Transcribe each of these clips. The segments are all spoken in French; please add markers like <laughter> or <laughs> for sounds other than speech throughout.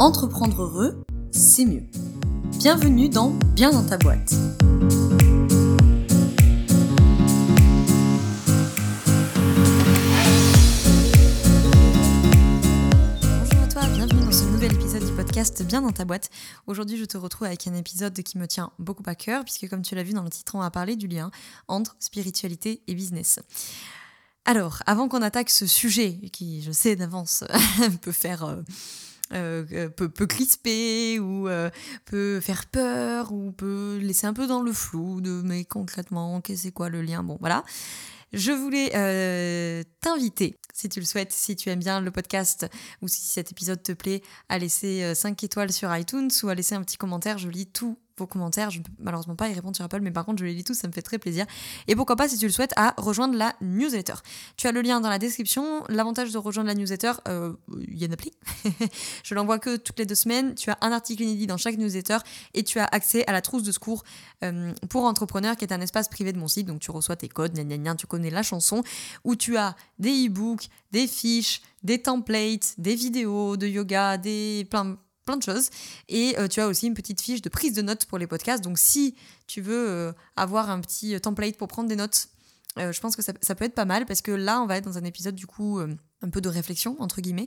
Entreprendre heureux, c'est mieux. Bienvenue dans Bien dans ta boîte. Bonjour à toi, bienvenue dans ce nouvel épisode du podcast Bien dans ta boîte. Aujourd'hui, je te retrouve avec un épisode qui me tient beaucoup à cœur, puisque comme tu l'as vu dans le titre, on va parler du lien entre spiritualité et business. Alors, avant qu'on attaque ce sujet, qui je sais d'avance <laughs> peut faire... euh, euh, peut, crisper ou euh, peut faire peur ou peut laisser un peu dans le flou de mais concrètement qu'est-ce c'est quoi le lien? Bon voilà je voulais euh, t'inviter, si tu le souhaites, si tu aimes bien le podcast ou si cet épisode te plaît, à laisser 5 étoiles sur iTunes ou à laisser un petit commentaire. Je lis tous vos commentaires. Je ne peux malheureusement pas y répondre sur Apple, mais par contre, je les lis tous, ça me fait très plaisir. Et pourquoi pas, si tu le souhaites, à rejoindre la newsletter. Tu as le lien dans la description. L'avantage de rejoindre la newsletter, euh, il y a une appli. <laughs> je l'envoie que toutes les deux semaines. Tu as un article inédit dans chaque newsletter et tu as accès à la trousse de secours euh, pour entrepreneurs, qui est un espace privé de mon site. Donc, tu reçois tes codes, gna, gna, tu connais la chanson, où tu as des e-books, des fiches, des templates, des vidéos de yoga, des plein plein de choses. Et euh, tu as aussi une petite fiche de prise de notes pour les podcasts. Donc si tu veux euh, avoir un petit template pour prendre des notes, euh, je pense que ça, ça, peut être pas mal parce que là, on va être dans un épisode du coup un peu de réflexion, entre guillemets.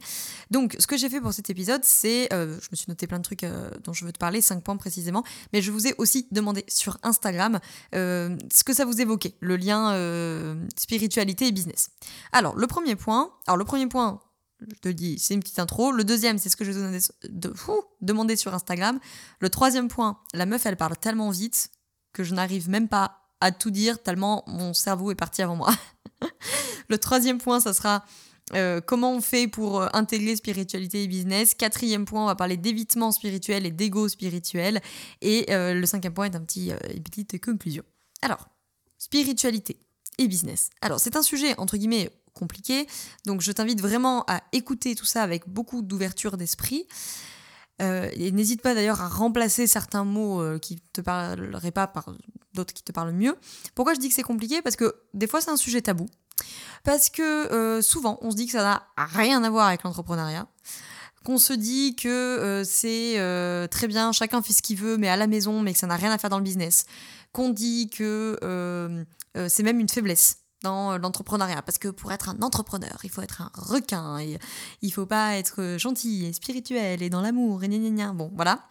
Donc ce que j'ai fait pour cet épisode, c'est, je me suis noté plein de trucs dont je veux te parler, 5 points précisément, mais je vous ai aussi demandé sur Instagram ce que ça vous évoquait, le lien spiritualité et business. Alors le premier point, alors le premier point, je te dis, c'est une petite intro. Le deuxième, c'est ce que je vous ai de, fou, demandé sur Instagram. Le troisième point, la meuf, elle parle tellement vite que je n'arrive même pas à tout dire, tellement mon cerveau est parti avant moi. <laughs> le troisième point, ça sera euh, comment on fait pour euh, intégrer spiritualité et business. Quatrième point, on va parler d'évitement spirituel et d'ego spirituel. Et euh, le cinquième point est un petit, une petite conclusion. Alors, spiritualité et business. Alors, c'est un sujet, entre guillemets, compliqué. Donc je t'invite vraiment à écouter tout ça avec beaucoup d'ouverture d'esprit. Euh, et n'hésite pas d'ailleurs à remplacer certains mots euh, qui te parleraient pas par d'autres qui te parlent mieux. Pourquoi je dis que c'est compliqué? Parce que des fois c'est un sujet tabou. Parce que euh, souvent on se dit que ça n'a rien à voir avec l'entrepreneuriat. Qu'on se dit que euh, c'est très bien, chacun fait ce qu'il veut, mais à la maison, mais que ça n'a rien à faire dans le business. Qu'on dit que c'est même une faiblesse dans l'entrepreneuriat. Parce que pour être un entrepreneur, il faut être un requin, et il faut pas être gentil et spirituel et dans l'amour, et gna gna gna. Bon, voilà.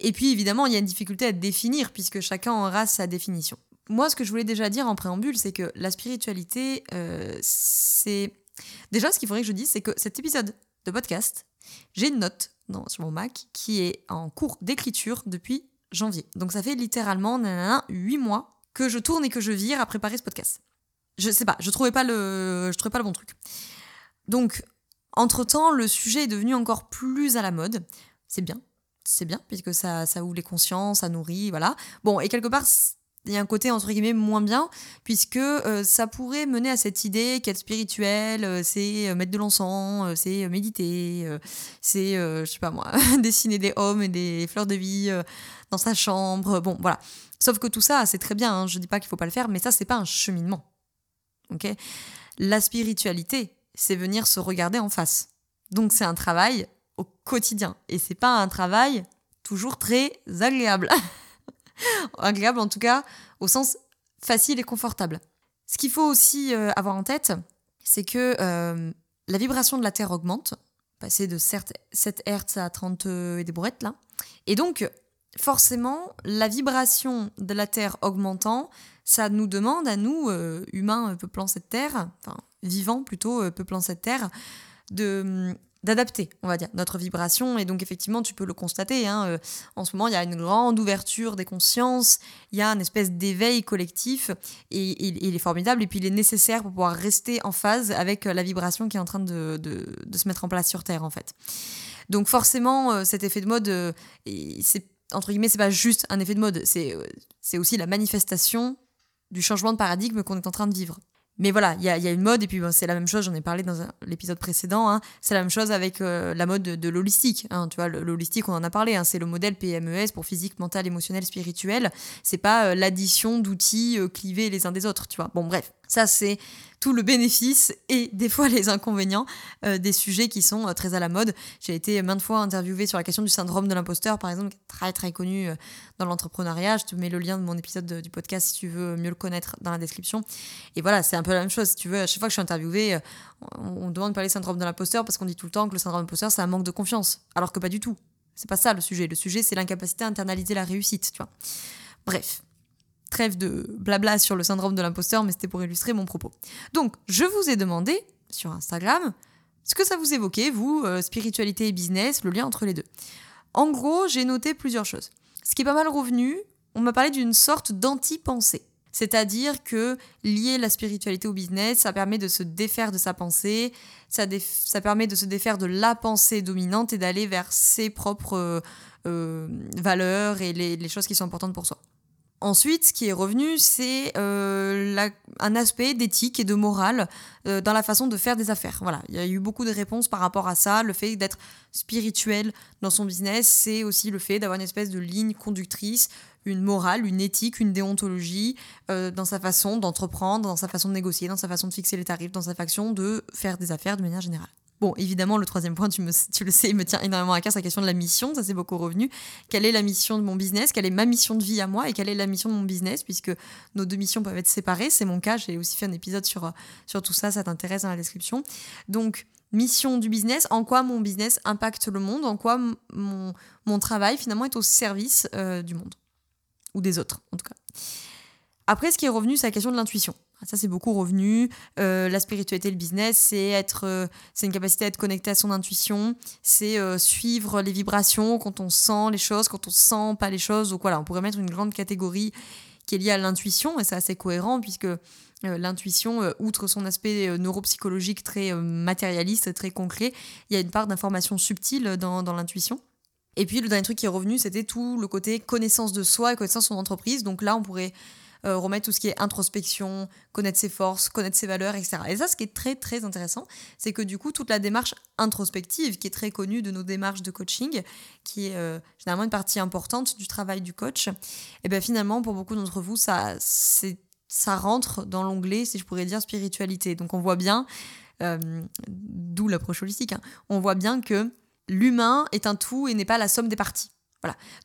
Et puis évidemment, il y a une difficulté à définir, puisque chacun aura sa définition. Moi, ce que je voulais déjà dire en préambule, c'est que la spiritualité, euh, c'est... Déjà, ce qu'il faudrait que je dise, c'est que cet épisode de podcast, j'ai une note dans, sur mon Mac qui est en cours d'écriture depuis janvier. Donc ça fait littéralement 8 mois que je tourne et que je vire à préparer ce podcast je sais pas, je trouvais pas le, je trouvais pas le bon truc. Donc, entre temps, le sujet est devenu encore plus à la mode. C'est bien, c'est bien, puisque ça, ouvre les consciences, ça nourrit, voilà. Bon, et quelque part, il y a un côté entre guillemets moins bien, puisque euh, ça pourrait mener à cette idée qu'être spirituel, euh, c'est mettre de l'encens, euh, c'est méditer, c'est, je sais pas moi, <laughs> dessiner des hommes et des fleurs de vie dans sa chambre. Bon, voilà. Sauf que tout ça, c'est très bien, hein, je dis pas qu'il faut pas le faire, mais ça, c'est pas un cheminement. Ok? La spiritualité, c'est venir se regarder en face. Donc c'est un travail au quotidien et c'est pas un travail toujours très agréable. <laughs> agréable en tout cas au sens facile et confortable. Ce qu'il faut aussi euh, avoir en tête, c'est que euh, la vibration de la Terre augmente, passer de 7 Hz à 30 et des brouettes là. Et donc forcément, la vibration de la Terre augmentant, ça nous demande à nous, euh, humains euh, peuplant cette Terre, enfin vivants plutôt, euh, peuplant cette Terre, de hum, d'adapter, on va dire, notre vibration. Et donc, effectivement, tu peux le constater. Hein, en ce moment, il y a une grande ouverture des consciences, il y a une espèce d'éveil collectif, et, il est formidable. Et puis, il est nécessaire pour pouvoir rester en phase avec la vibration qui est en train de, de, se mettre en place sur Terre, en fait. Donc, forcément, cet effet de mode, c'est entre guillemets, c'est pas juste un effet de mode, c'est aussi la manifestation du changement de paradigme qu'on est en train de vivre. Mais voilà, il y a, une mode, et puis c'est la même chose, j'en ai parlé dans l'épisode précédent, hein, c'est la même chose avec euh, la mode de, de l'holistique. Hein, tu vois, l'holistique, on en a parlé, hein, c'est le modèle PMES pour physique, mental, émotionnel, spirituel. C'est pas euh, l'addition d'outils euh, clivés les uns des autres, tu vois. Bon, bref, ça c'est tout le bénéfice et des fois les inconvénients euh, des sujets qui sont euh, très à la mode. J'ai été maintes fois interviewée sur la question du syndrome de l'imposteur, par exemple, très très connu euh, dans l'entrepreneuriat. Je te mets le lien de mon épisode du podcast si tu veux mieux le connaître dans la description. Et voilà, c'est un peu la même chose. Si tu veux, à chaque fois que je suis interviewée, on, demande de parler syndrome de l'imposteur parce qu'on dit tout le temps que le syndrome de l'imposteur, c'est un manque de confiance. Alors que pas du tout. C'est pas ça le sujet. Le sujet, c'est l'incapacité à internaliser la réussite, tu vois. Bref, trêve de blabla sur le syndrome de l'imposteur, mais c'était pour illustrer mon propos. Donc, je vous ai demandé sur Instagram ce que ça vous évoquait, vous, euh, spiritualité et business, le lien entre les deux. En gros, j'ai noté plusieurs choses. Ce qui est pas mal revenu, on m'a parlé d'une sorte d'anti-pensée. C'est-à-dire que lier la spiritualité au business, ça permet de se défaire de sa pensée, ça, permet de se défaire de la pensée dominante et d'aller vers ses propres euh, valeurs et les choses qui sont importantes pour soi. Ensuite, ce qui est revenu, c'est euh, un aspect d'éthique et de morale euh, dans la façon de faire des affaires. Voilà, il y a eu beaucoup de réponses par rapport à ça. Le fait d'être spirituel dans son business, c'est aussi le fait d'avoir une espèce de ligne conductrice, une morale, une éthique, une déontologie euh, dans sa façon d'entreprendre, dans sa façon de négocier, dans sa façon de fixer les tarifs, dans sa façon de faire des affaires de manière générale. Bon, évidemment, le troisième point, tu, me, tu le sais, il me tient énormément à cœur, c'est la question de la mission, ça c'est beaucoup revenu. Quelle est la mission de mon business? Quelle est ma mission de vie à moi? Et quelle est la mission de mon business? Puisque nos deux missions peuvent être séparées, c'est mon cas, j'ai aussi fait un épisode sur, sur tout ça, ça t'intéresse dans la description. Donc, mission du business, en quoi mon business impacte le monde, en quoi mon, mon travail finalement est au service euh, du monde? Ou des autres, en tout cas. Après, ce qui est revenu, c'est la question de l'intuition. Ça, c'est beaucoup revenu. Euh, la spiritualité, le business, c'est être, euh, une capacité à être connecté à son intuition, c'est euh, suivre les vibrations quand on sent les choses, quand on sent pas les choses. Donc voilà, on pourrait mettre une grande catégorie qui est liée à l'intuition, et c'est assez cohérent puisque l'intuition, outre son aspect neuropsychologique très matérialiste, très concret, il y a une part d'information subtile dans l'intuition. Et puis le dernier truc qui est revenu, c'était tout le côté connaissance de soi et connaissance de son entreprise. Donc là, on pourrait euh, remettre tout ce qui est introspection, connaître ses forces, connaître ses valeurs, etc. Et ça, ce qui est très très intéressant, c'est que du coup, toute la démarche introspective, qui est très connue de nos démarches de coaching, qui est euh, généralement une partie importante du travail du coach, et eh bien finalement, pour beaucoup d'entre vous, ça, ça rentre dans l'onglet, si je pourrais dire, spiritualité. Donc on voit bien, euh, d'où l'approche holistique, hein, on voit bien que l'humain est un tout et n'est pas la somme des parties.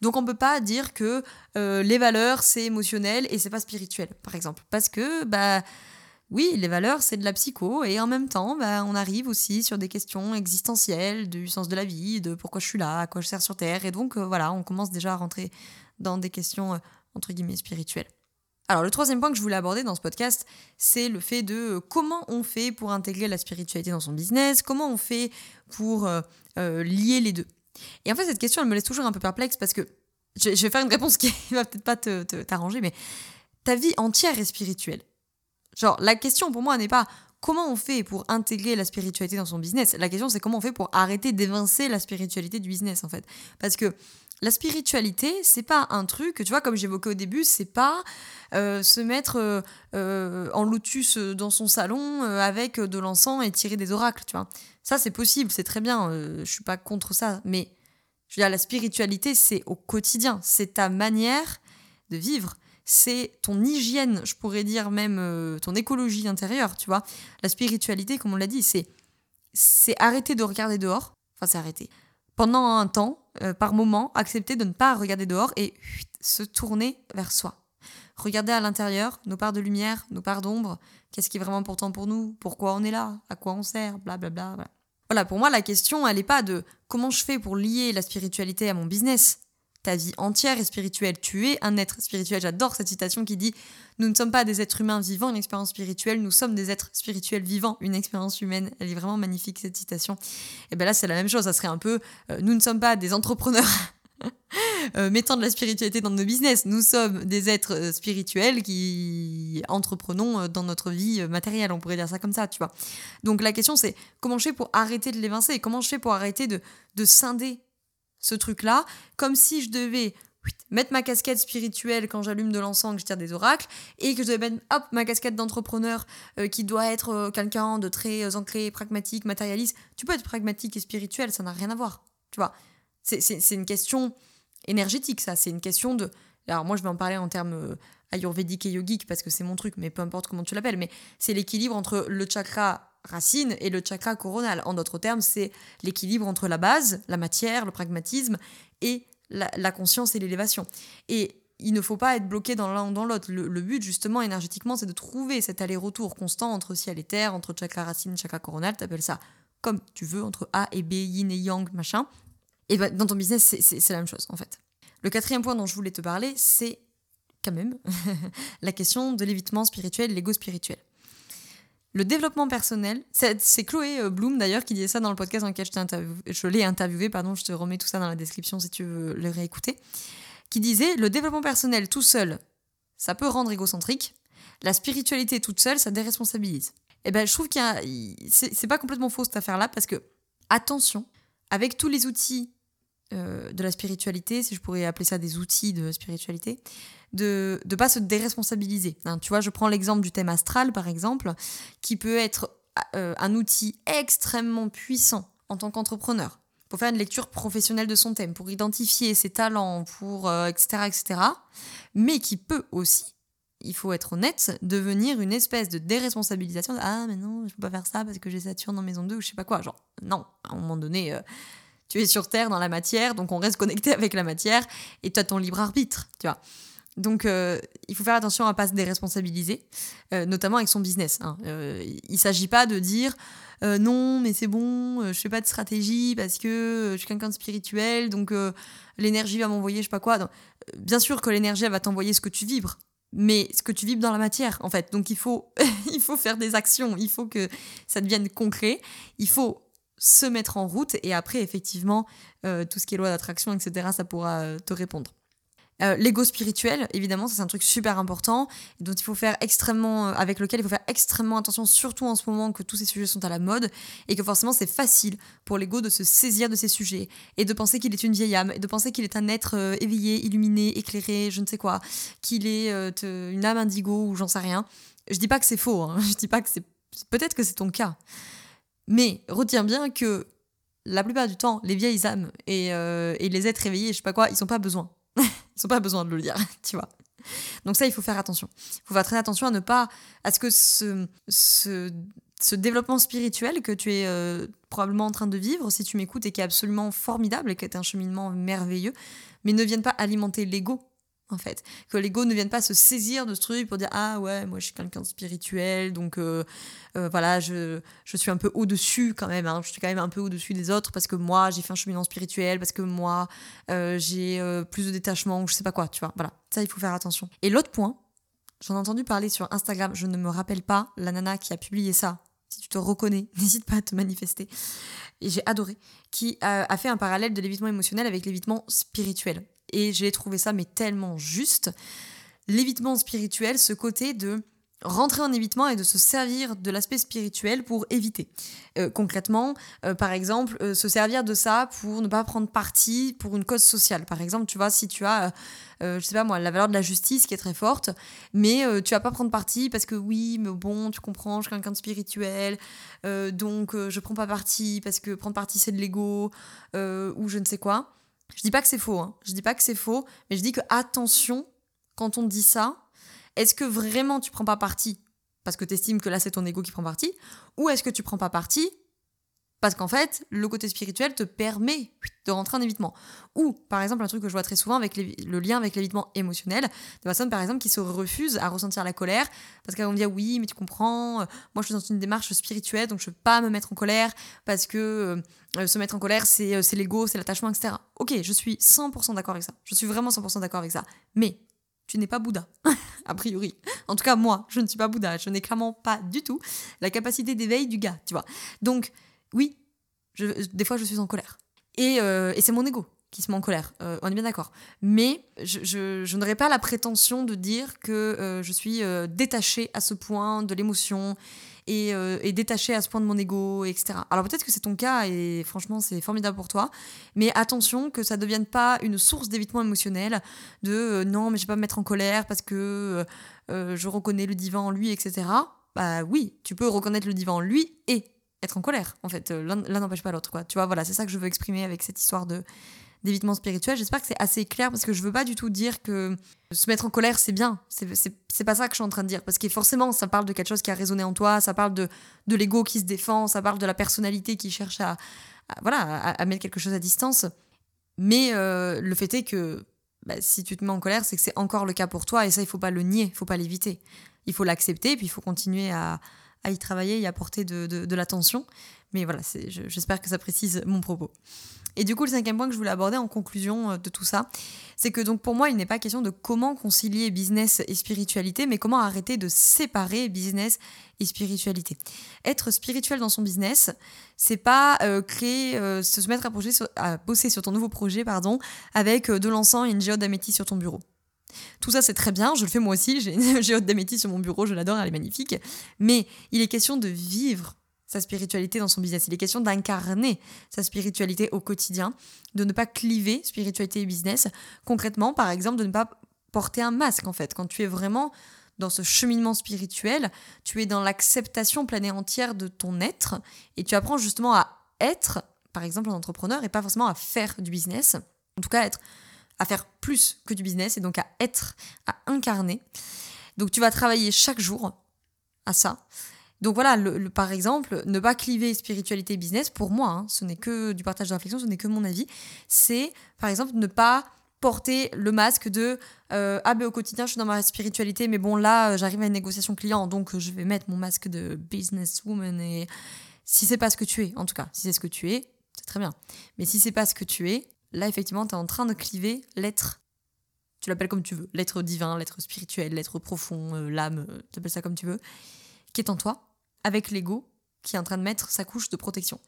Donc on peut pas dire que euh, les valeurs c'est émotionnel et c'est pas spirituel, par exemple, parce que bah oui, les valeurs c'est de la psycho et en même temps bah, on arrive aussi sur des questions existentielles du sens de la vie, de pourquoi je suis là, à quoi je sers sur terre et donc euh, voilà, on commence déjà à rentrer dans des questions euh, entre guillemets spirituelles. Alors le troisième point que je voulais aborder dans ce podcast, c'est le fait de comment on fait pour intégrer la spiritualité dans son business, comment on fait pour lier les deux. Et en fait, cette question, elle me laisse toujours un peu perplexe parce que je, vais faire une réponse qui <laughs> va peut-être pas t'arranger, te, mais ta vie entière est spirituelle. Genre, la question pour moi n'est pas comment on fait pour intégrer la spiritualité dans son business. La question, c'est comment on fait pour arrêter d'évincer la spiritualité du business, en fait. Parce que la spiritualité, c'est pas un truc, tu vois, comme j'évoquais au début, c'est pas euh, se mettre euh, euh, en lotus dans son salon avec de l'encens et tirer des oracles, tu vois. Ça, c'est possible, c'est très bien, je suis pas contre ça, mais je veux dire, la spiritualité, c'est au quotidien, c'est ta manière de vivre, c'est ton hygiène, je pourrais dire même ton écologie intérieure, tu vois. La spiritualité, comme on l'a dit, c'est c'est arrêter de regarder dehors, enfin c'est arrêter. Pendant un temps, par moment, accepter de ne pas regarder dehors et se tourner vers soi. Regarder à l'intérieur, nos parts de lumière, nos parts d'ombre, qu'est-ce qui est vraiment important pour nous, pourquoi on est là, à quoi on sert, blablabla. Bla, bla. Voilà, pour moi, la question, elle n'est pas de comment je fais pour lier la spiritualité à mon business. Ta vie entière est spirituelle. Tu es un être spirituel. J'adore cette citation qui dit Nous ne sommes pas des êtres humains vivant une expérience spirituelle, nous sommes des êtres spirituels vivant une expérience humaine. Elle est vraiment magnifique, cette citation. Et bien là, c'est la même chose. Ça serait un peu euh, Nous ne sommes pas des entrepreneurs <laughs> Euh, mettant de la spiritualité dans nos business. Nous sommes des êtres euh, spirituels qui entreprenons dans notre vie matérielle, on pourrait dire ça comme ça, tu vois. Donc la question c'est comment je fais pour arrêter de l'évincer? Comment je fais pour arrêter de, de scinder ce truc-là comme si je devais mettre ma casquette spirituelle quand j'allume de l'encens, que je tire des oracles, et que je devais mettre hop, ma casquette d'entrepreneur qui doit être quelqu'un de très ancré, pragmatique, matérialiste. Tu peux être pragmatique et spirituel, ça n'a rien à voir. Tu vois, c'est une question énergétique, ça. C'est une question de. Alors, moi, je vais en parler en termes euh, ayurvédique et yogique parce que c'est mon truc, mais peu importe comment tu l'appelles, mais c'est l'équilibre entre le chakra racine et le chakra coronal. En d'autres termes, c'est l'équilibre entre la base, la matière, le pragmatisme et la, conscience et l'élévation. Et il ne faut pas être bloqué dans l'un ou dans l'autre. Le, but, justement, énergétiquement, c'est de trouver cet aller-retour constant entre ciel et terre, entre chakra racine, chakra coronal, tu appelles ça comme tu veux, entre A et B, yin et yang, machin. Et ben, dans ton business, c'est la même chose, en fait. Le quatrième point dont je voulais te parler, c'est quand même <laughs> la question de l'évitement spirituel, l'ego spirituel. Le développement personnel, c'est Chloé euh, Bloom d'ailleurs qui disait ça dans le podcast dans lequel je, l'ai interviewé, pardon, je te remets tout ça dans la description si tu veux le réécouter, qui disait le développement personnel tout seul, ça peut rendre égocentrique, la spiritualité toute seule, ça déresponsabilise. Et eh ben je trouve qu'il c'est pas complètement faux cette affaire-là parce que attention, avec tous les outils euh, de la spiritualité, si je pourrais appeler ça des outils de spiritualité, de ne pas se déresponsabiliser. Hein, tu vois, je prends l'exemple du thème astral, par exemple, qui peut être euh, un outil extrêmement puissant en tant qu'entrepreneur pour faire une lecture professionnelle de son thème, pour identifier ses talents, pour etc., euh, etc., mais qui peut aussi, il faut être honnête, devenir une espèce de déresponsabilisation. ah, mais non, je peux pas faire ça parce que j'ai Saturne dans maison 2 ou je sais pas quoi. Genre, non, à un moment donné, euh, tu es sur Terre dans la matière, donc on reste connecté <laughs> avec la matière et tu as ton libre arbitre, tu vois. Donc, euh, il faut faire attention à ne pas se déresponsabiliser, euh, notamment avec son business. Hein. Euh, il ne s'agit pas de dire non, mais c'est bon, je fais pas de stratégie parce que je suis quelqu'un de spirituel, donc l'énergie va m'envoyer je sais pas quoi. bien sûr que l'énergie va t'envoyer ce que tu vibres, mais ce que tu vibres dans la matière, en fait. Donc, il faut, <laughs> il faut faire des actions, il faut que ça devienne concret, il faut se mettre en route et après, effectivement, tout ce qui est loi d'attraction, etc., ça pourra te répondre. Euh, l'ego spirituel, évidemment, c'est un truc super important dont il faut faire extrêmement, euh, avec lequel il faut faire extrêmement attention, surtout en ce moment que tous ces sujets sont à la mode et que forcément c'est facile pour l'ego de se saisir de ces sujets et de penser qu'il est une vieille âme et de penser qu'il est un être euh, éveillé, illuminé, éclairé, je ne sais quoi, qu'il est une âme indigo ou j'en sais rien. Je dis pas que c'est faux, hein. <laughs> je dis pas que c'est peut-être que c'est ton cas, mais retiens bien que la plupart du temps, les vieilles âmes et, et les êtres éveillés, je sais pas quoi, ils n'ont pas besoin ils n'ont pas besoin de le lire, <laughs> tu vois. Donc ça, il faut faire attention. Il faut faire très attention à ne pas, à ce que ce, ce, ce développement spirituel que tu es euh, probablement en train de vivre, si tu m'écoutes, et qui est absolument formidable et qui est un cheminement merveilleux, mais ne vienne pas alimenter l'ego en fait. Que l'ego ne vienne pas se saisir de ce truc pour dire Ah ouais, moi je suis quelqu'un de spirituel, donc euh, euh, voilà, je, je, suis un peu au-dessus quand même, hein. je suis quand même un peu au-dessus des autres parce que moi j'ai fait un cheminement spirituel, parce que moi euh, j'ai plus de détachement, ou je sais pas quoi, tu vois. Voilà, ça il faut faire attention. Et l'autre point, j'en ai entendu parler sur Instagram, je ne me rappelle pas la nana qui a publié ça. Si tu te reconnais, <laughs> n'hésite pas à te manifester. Et j'ai adoré. Qui a fait un parallèle de l'évitement émotionnel avec l'évitement spirituel et j'ai trouvé ça mais tellement juste. L'évitement spirituel, ce côté de rentrer en évitement et de se servir de l'aspect spirituel pour éviter. Euh, concrètement, euh, par exemple, euh, se servir de ça pour ne pas prendre parti pour une cause sociale. Par exemple, tu vois, si tu as, je sais pas moi, la valeur de la justice qui est très forte, mais tu vas pas prendre parti parce que oui, mais bon, tu comprends, je suis quelqu'un de spirituel, donc je prends pas parti parce que prendre parti c'est de l'ego ou je ne sais quoi. Je dis pas que c'est faux, hein. je dis pas que c'est faux, mais je dis que attention, quand on dit ça, est-ce que vraiment tu prends pas parti parce que tu estimes que là c'est ton ego qui prend parti Ou est-ce que tu prends pas parti parce qu'en fait, le côté spirituel te permet de rentrer en évitement. Ou, par exemple, un truc que je vois très souvent avec le lien avec l'évitement émotionnel, des personnes, par exemple, qui se refusent à ressentir la colère parce qu'elles vont me dire oui, mais tu comprends, euh, moi je suis dans une démarche spirituelle, donc je ne peux pas me mettre en colère parce que euh, se mettre en colère, c'est c'est l'ego, c'est l'attachement, etc. Ok, je suis 100% d'accord avec ça. Je suis vraiment 100% d'accord avec ça. Mais tu n'es pas Bouddha, <laughs> a priori. En tout cas, moi, je ne suis pas Bouddha. Je n'ai clairement pas du tout la capacité d'éveil du gars, tu vois. Donc, oui, des fois je suis en colère. Euh, et, c'est mon ego qui se met en colère, euh, on est bien d'accord. Mais je, n'aurais pas la prétention de dire que euh, je suis détachée à ce point de l'émotion et, et, détachée à ce point de mon ego, etc. Alors peut-être que c'est ton cas et franchement c'est formidable pour toi, mais attention que ça ne devienne pas une source d'évitement émotionnel de non mais je vais pas me mettre en colère parce que je reconnais le divin en lui, etc. Bah oui, tu peux reconnaître le divin en lui et être en colère, en fait. Euh, l'un n'empêche pas l'autre, quoi. Tu vois, voilà, c'est ça que je veux exprimer avec cette histoire de d'évitement spirituel. J'espère que c'est assez clair parce que je veux pas du tout dire que se mettre en colère c'est bien. C'est pas ça que je suis en train de dire parce que forcément ça parle de quelque chose qui a résonné en toi, ça parle de, de l'ego qui se défend, ça parle de la personnalité qui cherche à, voilà, à, mettre quelque chose à distance. Mais euh, le fait est que bah, si tu te mets en colère, c'est que c'est encore le cas pour toi et ça il faut pas le nier, il faut pas l'éviter. Il faut l'accepter puis il faut continuer à, à y travailler et apporter de, de, de l'attention. Mais voilà, j'espère que ça précise mon propos. Et du coup, le cinquième point que je voulais aborder en conclusion euh, de tout ça, c'est que donc pour moi, il n'est pas question de comment concilier business et spiritualité, mais comment arrêter de séparer business et spiritualité. Être spirituel dans son business, c'est pas euh, créer, euh, se mettre à, sur, à, bosser sur ton nouveau projet, pardon, avec de l'encens et une géode d'améthyste sur ton bureau. Tout ça, c'est très bien, je le fais moi aussi, j'ai <laughs> géode d'améthyste sur mon bureau, je l'adore, elle est magnifique. Mais il est question de vivre sa spiritualité dans son business. Il est question d'incarner sa spiritualité au quotidien, de ne pas cliver spiritualité et business. Concrètement, par exemple, de ne pas porter un masque, en fait. Quand tu es vraiment dans ce cheminement spirituel, tu es dans l'acceptation pleine et entière de ton être et tu apprends justement à être, par exemple, un entrepreneur et pas forcément à faire du business. En tout cas, être, à faire plus que du business et donc à être, à incarner. Donc tu vas travailler chaque jour à ça. Donc voilà, le, par exemple, ne pas cliver spiritualité et business, pour moi, hein, ce n'est que du partage de réflexion, ce n'est que mon avis, c'est par exemple ne pas porter le masque de euh, ah ben au quotidien je suis dans ma spiritualité mais bon là euh, j'arrive à une négociation client donc euh, je vais mettre mon masque de businesswoman et si c'est pas ce que tu es en tout cas si c'est ce que tu es c'est très bien mais si c'est pas ce que tu es là effectivement tu es en train de cliver l'être tu l'appelles comme tu veux l'être divin l'être spirituel l'être profond l'âme tu appelles ça comme tu veux qui est en toi avec l'ego qui est en train de mettre sa couche de protection.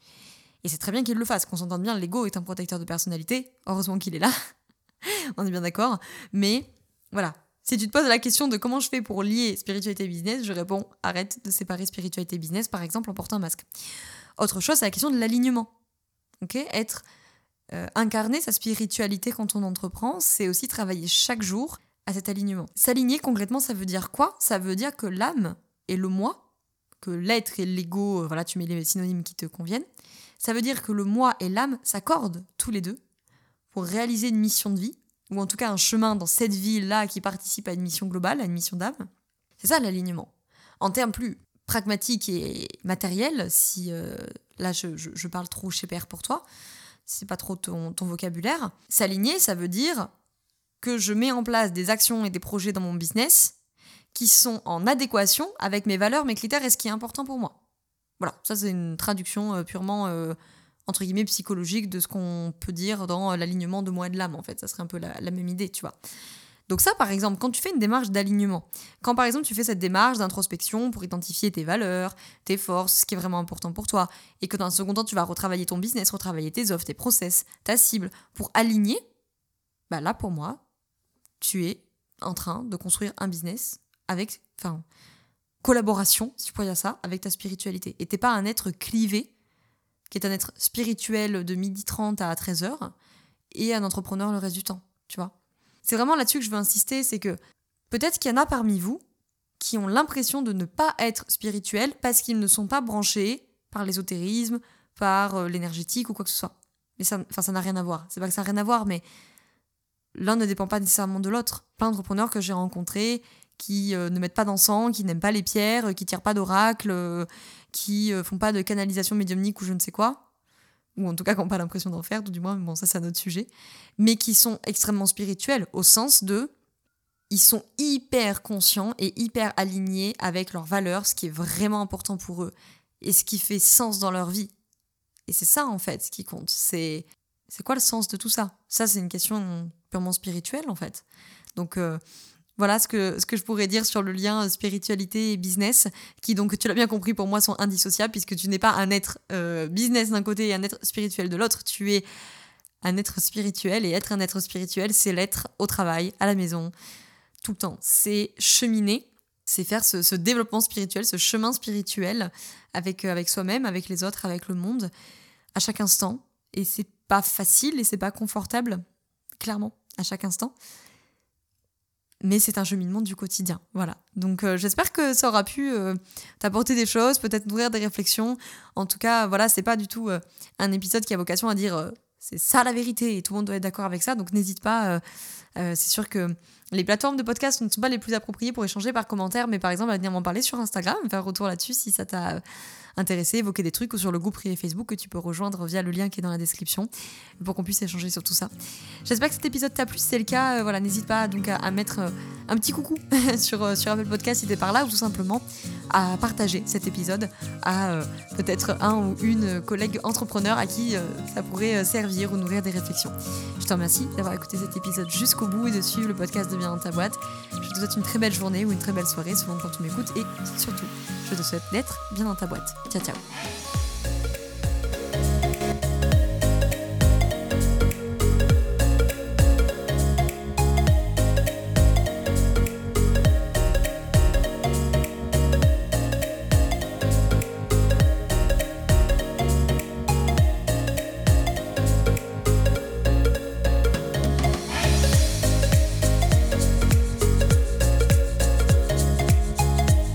Et c'est très bien qu'il le fasse, qu'on s'entende bien, l'ego est un protecteur de personnalité, heureusement qu'il est là, <laughs> on est bien d'accord, mais voilà. Si tu te poses la question de comment je fais pour lier spiritualité et business, je réponds arrête de séparer spiritualité et business, par exemple en portant un masque. Autre chose, c'est la question de l'alignement. Ok? Être euh, incarner sa spiritualité quand on entreprend, c'est aussi travailler chaque jour à cet alignement. S'aligner concrètement, ça veut dire quoi? Ça veut dire que l'âme et le moi que l'être et l'ego, euh, voilà, tu mets les synonymes qui te conviennent. Ça veut dire que le moi et l'âme s'accordent tous les deux pour réaliser une mission de vie, ou en tout cas un chemin dans cette vie-là qui participe à une mission globale, à une mission d'âme. C'est ça l'alignement. En termes plus pragmatiques et matériels, si euh, là je, parle trop chez père pour toi, c'est pas trop ton, vocabulaire, s'aligner, ça veut dire que je mets en place des actions et des projets dans mon business qui sont en adéquation avec mes valeurs, mes critères et ce qui est important pour moi. Voilà, ça c'est une traduction euh, purement euh, entre guillemets psychologique de ce qu'on peut dire dans euh, l'alignement de moi et de l'âme en fait, ça serait un peu la, même idée, tu vois. Donc ça par exemple, quand tu fais une démarche d'alignement, quand par exemple tu fais cette démarche d'introspection pour identifier tes valeurs, tes forces, ce qui est vraiment important pour toi, et que dans un second temps tu vas retravailler ton business, retravailler tes offres, tes process, ta cible, pour aligner, bah là pour moi, tu es en train de construire un business avec, enfin, collaboration, si tu pourrais dire ça, avec ta spiritualité. Et t'es pas un être clivé, qui est un être spirituel de midi 30 à 13h, et un entrepreneur le reste du temps, tu vois. C'est vraiment là-dessus que je veux insister, c'est que peut-être qu'il y en a parmi vous qui ont l'impression de ne pas être spirituels parce qu'ils ne sont pas branchés par l'ésotérisme, par euh, l'énergétique ou quoi que ce soit. Mais ça, enfin, ça n'a rien à voir. C'est pas que ça n'a rien à voir, mais l'un ne dépend pas nécessairement de l'autre. Plein d'entrepreneurs que j'ai rencontrés qui euh, ne mettent pas d'encens, qui n'aiment pas les pierres, euh, qui tirent pas d'oracle, qui font pas de canalisation médiumnique ou je ne sais quoi, ou en tout cas qui n'ont pas l'impression d'en faire, du moins, bon, ça c'est un autre sujet, mais qui sont extrêmement spirituels au sens de. Ils sont hyper conscients et hyper alignés avec leurs valeurs, ce qui est vraiment important pour eux, et ce qui fait sens dans leur vie. Et c'est ça en fait ce qui compte. C'est c'est quoi le sens de tout ça? Ça c'est une question purement spirituelle en fait. Donc voilà ce que, ce que je pourrais dire sur le lien spiritualité et business, qui donc, tu l'as bien compris, pour moi sont indissociables, puisque tu n'es pas un être euh, business d'un côté et un être spirituel de l'autre, tu es un être spirituel, et être un être spirituel, c'est l'être au travail, à la maison, tout le temps. C'est cheminer, c'est faire ce, développement spirituel, ce chemin spirituel avec, euh, avec soi-même, avec les autres, avec le monde, à chaque instant. Et c'est pas facile et c'est pas confortable, clairement, à chaque instant mais c'est un cheminement du quotidien. Voilà. Donc euh, j'espère que ça aura pu euh, t'apporter des choses, peut-être nourrir des réflexions. En tout cas, voilà, c'est pas du tout euh, un épisode qui a vocation à dire c'est ça la vérité et tout le monde doit être d'accord avec ça. Donc n'hésite pas. c'est sûr que les plateformes de podcast ne sont pas les plus appropriées pour échanger par commentaire, mais par exemple, à venir m'en parler sur Instagram, faire retour là-dessus si ça t'a intéressé, évoquer des trucs ou sur le groupe privé Facebook que tu peux rejoindre via le lien qui est dans la description pour qu'on puisse échanger sur tout ça. J'espère que cet épisode t'a plu. Si c'est le cas, euh, voilà, n'hésite pas donc à, mettre euh, un petit coucou <laughs> sur, euh, sur Apple Podcast si t'es par là ou tout simplement à partager cet épisode à peut-être un ou une collègue entrepreneur à qui ça pourrait servir ou nourrir des réflexions. Je te remercie d'avoir écouté cet épisode jusqu'au bout et de suivre le podcast de Bien dans ta boîte. Je te souhaite une très belle journée ou une très belle soirée selon quand tu m'écoutes et surtout, je te souhaite d'être bien dans ta boîte. Chao, chao.